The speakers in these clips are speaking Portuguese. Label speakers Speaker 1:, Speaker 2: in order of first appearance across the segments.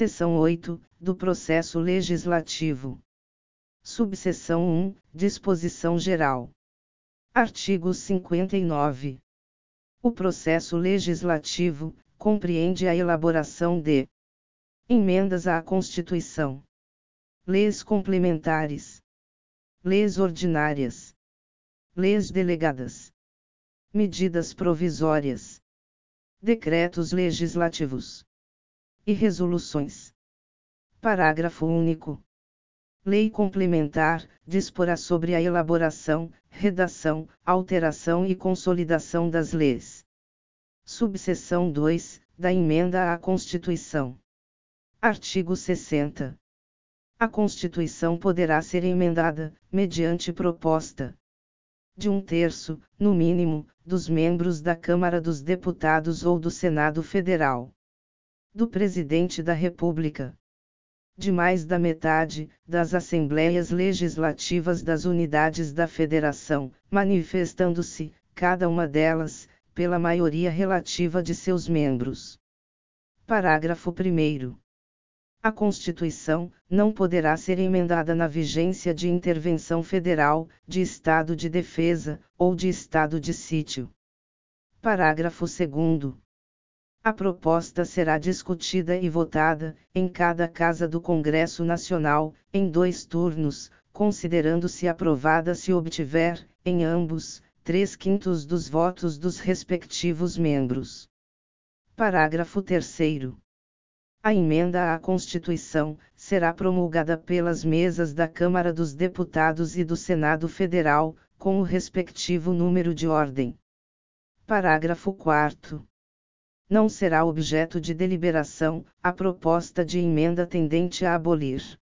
Speaker 1: Seção 8, do Processo Legislativo. Subseção 1, Disposição Geral. Artigo 59. O processo legislativo compreende a elaboração de emendas à Constituição, leis complementares, leis ordinárias, leis delegadas, medidas provisórias, decretos legislativos e resoluções. Parágrafo único. Lei complementar disporá sobre a elaboração, redação, alteração e consolidação das leis. Subseção 2 da Emenda à Constituição. Artigo 60. A Constituição poderá ser emendada, mediante proposta de um terço, no mínimo, dos membros da Câmara dos Deputados ou do Senado Federal, do Presidente da República, de mais da metade, das Assembleias Legislativas das Unidades da Federação, manifestando-se, cada uma delas, pela maioria relativa de seus membros. Parágrafo 1. A Constituição não poderá ser emendada na vigência de intervenção federal, de estado de defesa, ou de estado de sítio. Parágrafo 2. A proposta será discutida e votada, em cada casa do Congresso Nacional, em dois turnos, considerando-se aprovada se obtiver, em ambos, três quintos dos votos dos respectivos membros. Parágrafo 3. A emenda à Constituição será promulgada pelas mesas da Câmara dos Deputados e do Senado Federal, com o respectivo número de ordem. Parágrafo 4. Não será objeto de deliberação a proposta de emenda tendente a abolir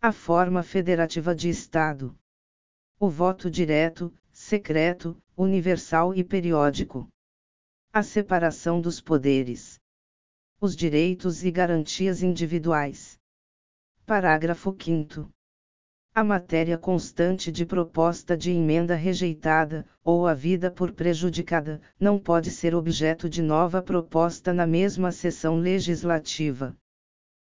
Speaker 1: a forma federativa de Estado. O voto direto, secreto, universal e periódico. A separação dos poderes os direitos e garantias individuais. Parágrafo 5. A matéria constante de proposta de emenda rejeitada, ou havida por prejudicada, não pode ser objeto de nova proposta na mesma sessão legislativa.